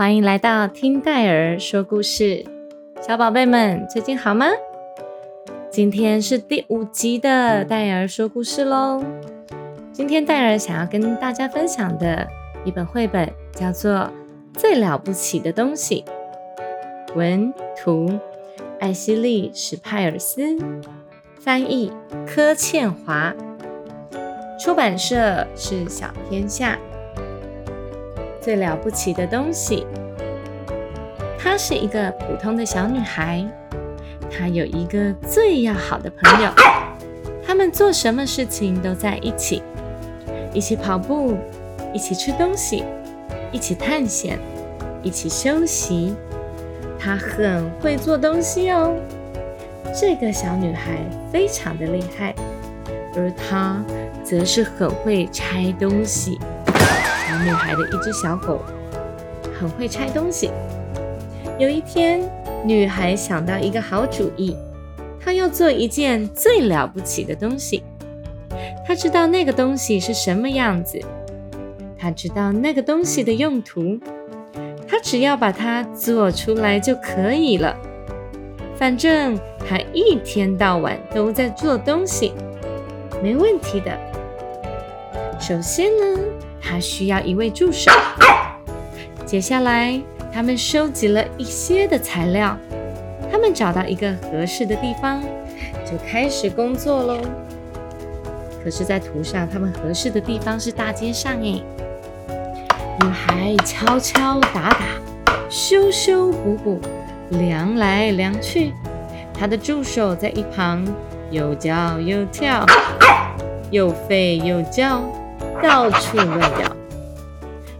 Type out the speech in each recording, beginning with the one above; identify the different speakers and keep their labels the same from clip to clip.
Speaker 1: 欢迎来到听戴儿说故事，小宝贝们最近好吗？今天是第五集的戴儿说故事喽。今天戴儿想要跟大家分享的一本绘本叫做《最了不起的东西》，文图艾希利·史派尔斯，翻译柯倩华，出版社是小天下。最了不起的东西。她是一个普通的小女孩，她有一个最要好的朋友，他们做什么事情都在一起，一起跑步，一起吃东西，一起探险，一起休息。她很会做东西哦，这个小女孩非常的厉害，而她则是很会拆东西。女孩的一只小狗很会拆东西。有一天，女孩想到一个好主意，她要做一件最了不起的东西。她知道那个东西是什么样子，她知道那个东西的用途，她只要把它做出来就可以了。反正她一天到晚都在做东西，没问题的。首先呢。他需要一位助手。接下来，他们收集了一些的材料。他们找到一个合适的地方，就开始工作喽。可是，在图上，他们合适的地方是大街上哎。女孩敲敲打打，修修补补，量来量去。她的助手在一旁又叫又跳，又吠又叫。到处乱咬。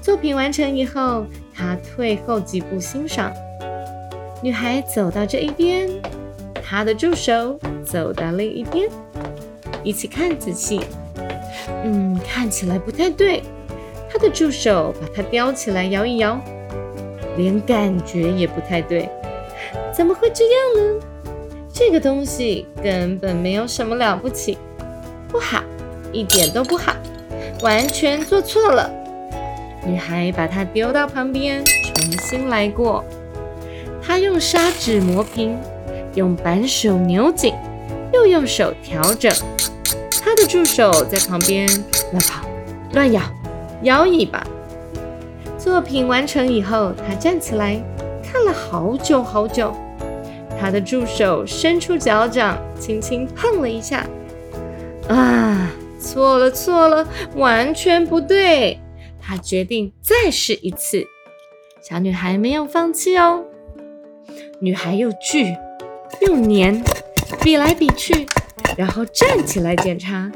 Speaker 1: 作品完成以后，他退后几步欣赏。女孩走到这一边，她的助手走到另一边，一起看仔细。嗯，看起来不太对。她的助手把它叼起来摇一摇，连感觉也不太对。怎么会这样呢？这个东西根本没有什么了不起，不好，一点都不好。完全做错了，女孩把它丢到旁边，重新来过。她用砂纸磨平，用扳手扭紧，又用手调整。她的助手在旁边乱跑、乱咬、摇尾巴。作品完成以后，她站起来看了好久好久。她的助手伸出脚掌，轻轻碰了一下。啊！错了，错了，完全不对。他决定再试一次。小女孩没有放弃哦。女孩又锯又粘，比来比去，然后站起来检查，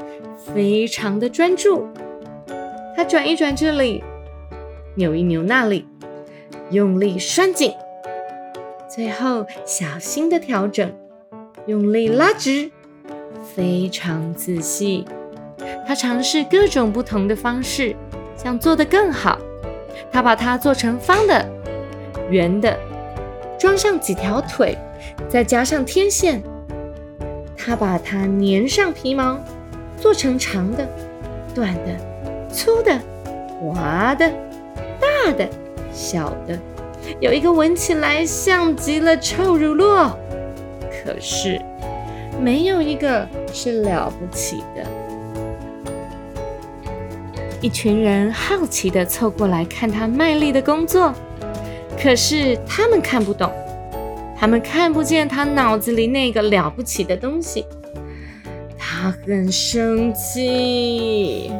Speaker 1: 非常的专注。她转一转这里，扭一扭那里，用力拴紧，最后小心的调整，用力拉直，非常仔细。他尝试各种不同的方式，想做得更好。他把它做成方的、圆的，装上几条腿，再加上天线。他把它粘上皮毛，做成长的、短的、粗的、滑的、大的、小的，有一个闻起来像极了臭乳酪，可是没有一个是了不起的。一群人好奇地凑过来看他卖力的工作，可是他们看不懂，他们看不见他脑子里那个了不起的东西。他很生气，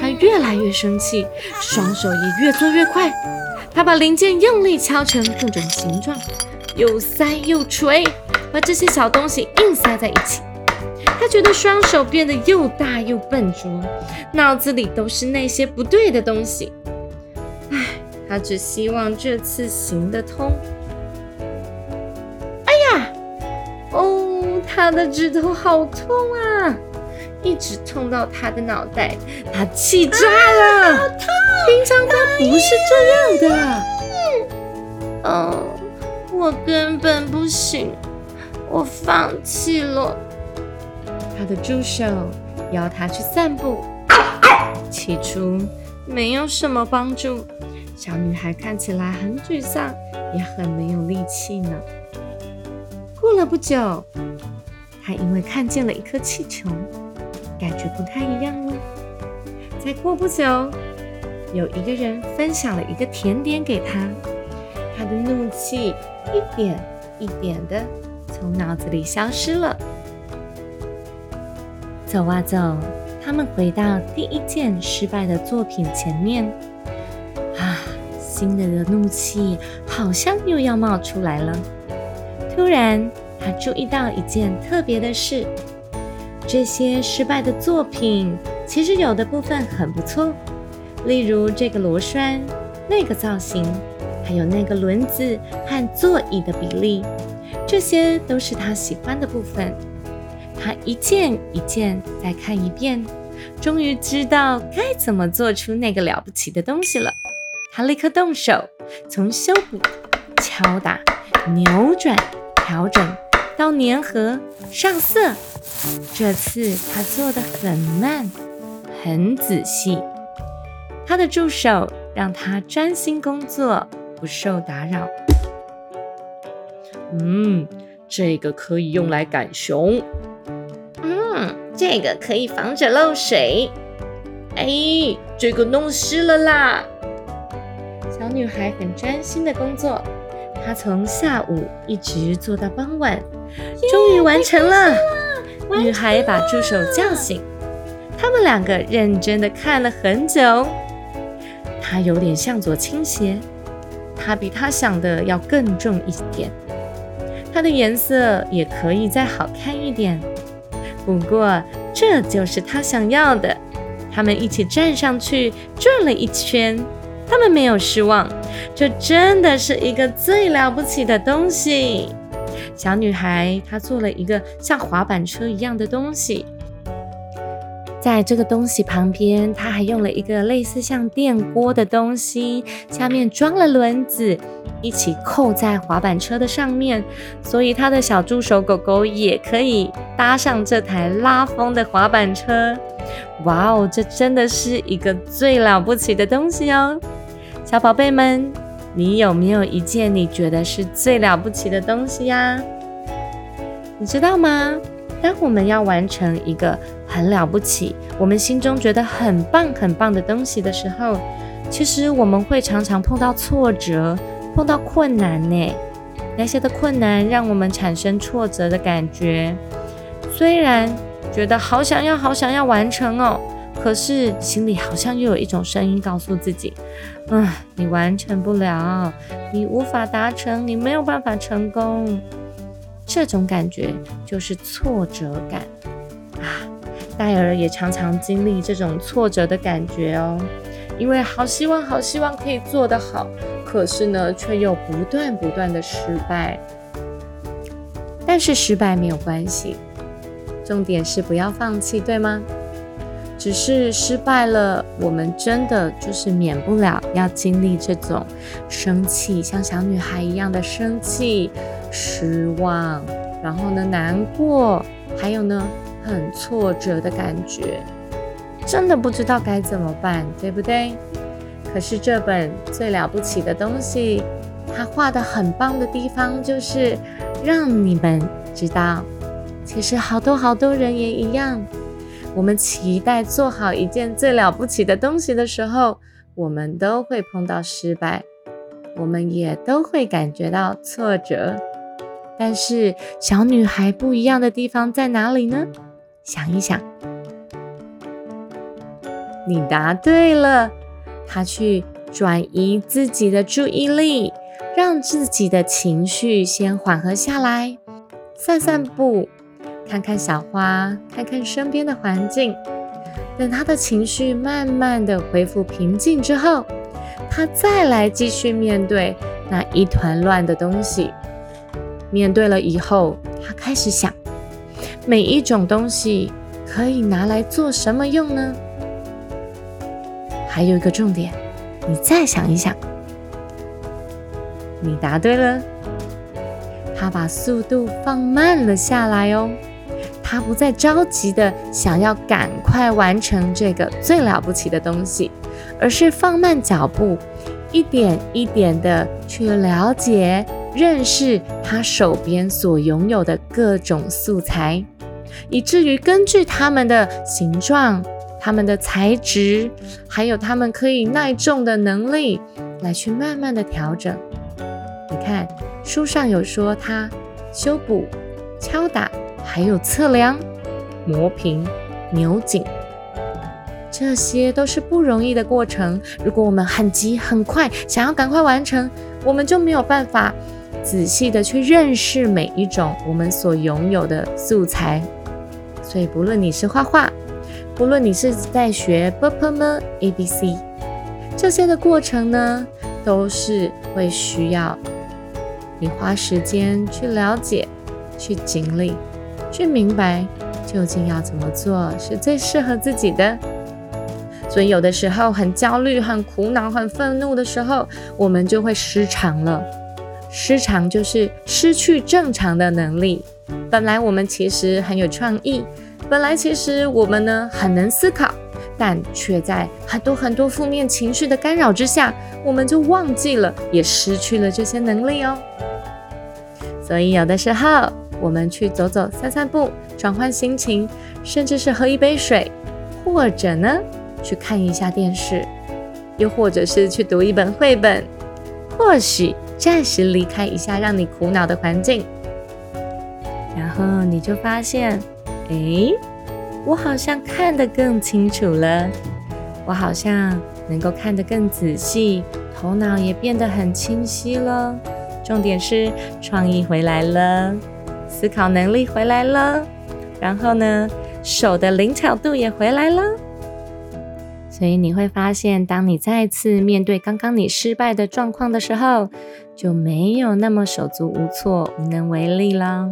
Speaker 1: 他越来越生气，双手也越做越快。他把零件用力敲成各种形状，又塞又锤，把这些小东西硬塞在一起。他觉得双手变得又大又笨拙，脑子里都是那些不对的东西。唉他只希望这次行得通。哎呀，哦，他的指头好痛啊！一直痛到他的脑袋，他气炸了。好痛！平常他不是这样的。哦，我根本不行，我放弃了。他的助手邀他去散步，起初没有什么帮助。小女孩看起来很沮丧，也很没有力气呢。过了不久，她因为看见了一颗气球。感觉不太一样了。再过不久，有一个人分享了一个甜点给他，他的怒气一点一点的从脑子里消失了。走啊走，他们回到第一件失败的作品前面。啊，新的的怒气好像又要冒出来了。突然，他注意到一件特别的事。这些失败的作品，其实有的部分很不错，例如这个螺栓、那个造型，还有那个轮子和座椅的比例，这些都是他喜欢的部分。他一件一件再看一遍，终于知道该怎么做出那个了不起的东西了。他立刻动手，从修补、敲打、扭转、调整到粘合、上色。这次他做的很慢，很仔细。他的助手让他专心工作，不受打扰。嗯，这个可以用来赶熊。嗯，这个可以防止漏水。哎，这个弄湿了啦。小女孩很专心的工作，她从下午一直做到傍晚，终于完成了。女孩把助手叫醒，他们两个认真的看了很久。它有点向左倾斜，它比他想的要更重一点。它的颜色也可以再好看一点。不过这就是他想要的。他们一起站上去转了一圈，他们没有失望。这真的是一个最了不起的东西。小女孩她做了一个像滑板车一样的东西，在这个东西旁边，它还用了一个类似像电锅的东西，下面装了轮子，一起扣在滑板车的上面，所以它的小助手狗狗也可以搭上这台拉风的滑板车。哇哦，这真的是一个最了不起的东西哦，小宝贝们。你有没有一件你觉得是最了不起的东西呀？你知道吗？当我们要完成一个很了不起、我们心中觉得很棒很棒的东西的时候，其实我们会常常碰到挫折、碰到困难呢。那些的困难让我们产生挫折的感觉，虽然觉得好想要、好想要完成哦。可是心里好像又有一种声音告诉自己：“嗯，你完成不了，你无法达成，你没有办法成功。”这种感觉就是挫折感啊！戴尔也常常经历这种挫折的感觉哦，因为好希望、好希望可以做得好，可是呢，却又不断不断的失败。但是失败没有关系，重点是不要放弃，对吗？只是失败了，我们真的就是免不了要经历这种生气，像小女孩一样的生气、失望，然后呢难过，还有呢很挫折的感觉，真的不知道该怎么办，对不对？可是这本最了不起的东西，它画的很棒的地方，就是让你们知道，其实好多好多人也一样。我们期待做好一件最了不起的东西的时候，我们都会碰到失败，我们也都会感觉到挫折。但是小女孩不一样的地方在哪里呢？想一想，你答对了。她去转移自己的注意力，让自己的情绪先缓和下来，散散步。看看小花，看看身边的环境。等她的情绪慢慢的恢复平静之后，她再来继续面对那一团乱的东西。面对了以后，他开始想，每一种东西可以拿来做什么用呢？还有一个重点，你再想一想。你答对了，他把速度放慢了下来哦。他不再着急的想要赶快完成这个最了不起的东西，而是放慢脚步，一点一点的去了解、认识他手边所拥有的各种素材，以至于根据它们的形状、它们的材质，还有它们可以耐重的能力，来去慢慢的调整。你看，书上有说他修补、敲打。还有测量、磨平、扭紧，这些都是不容易的过程。如果我们很急、很快，想要赶快完成，我们就没有办法仔细的去认识每一种我们所拥有的素材。所以，不论你是画画，不论你是在学 b p m a b c，这些的过程呢，都是会需要你花时间去了解、去经历。去明白究竟要怎么做是最适合自己的，所以有的时候很焦虑、很苦恼、很愤怒的时候，我们就会失常了。失常就是失去正常的能力。本来我们其实很有创意，本来其实我们呢很能思考，但却在很多很多负面情绪的干扰之下，我们就忘记了，也失去了这些能力哦。所以有的时候。我们去走走、散散步，转换心情，甚至是喝一杯水，或者呢，去看一下电视，又或者是去读一本绘本，或许暂时离开一下让你苦恼的环境，然后你就发现，哎，我好像看得更清楚了，我好像能够看得更仔细，头脑也变得很清晰了。重点是创意回来了。思考能力回来了，然后呢，手的灵巧度也回来了。所以你会发现，当你再次面对刚刚你失败的状况的时候，就没有那么手足无措、无能为力了。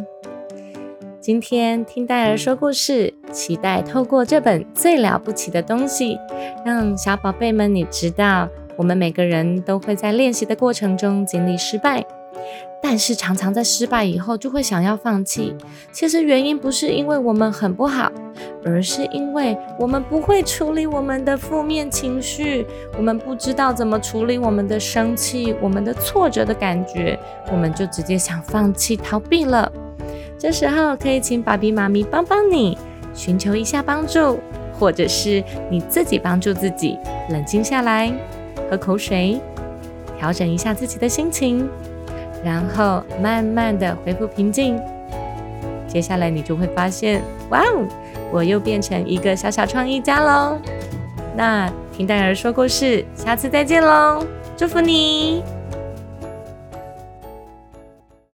Speaker 1: 今天听戴尔说故事，期待透过这本最了不起的东西，让小宝贝们你知道，我们每个人都会在练习的过程中经历失败。但是常常在失败以后就会想要放弃。其实原因不是因为我们很不好，而是因为我们不会处理我们的负面情绪，我们不知道怎么处理我们的生气、我们的挫折的感觉，我们就直接想放弃、逃避了。这时候可以请爸比妈咪帮帮你，寻求一下帮助，或者是你自己帮助自己，冷静下来，喝口水，调整一下自己的心情。然后慢慢的恢复平静，接下来你就会发现，哇哦，我又变成一个小小创意家喽。那听戴尔说故事，下次再见喽，祝福你。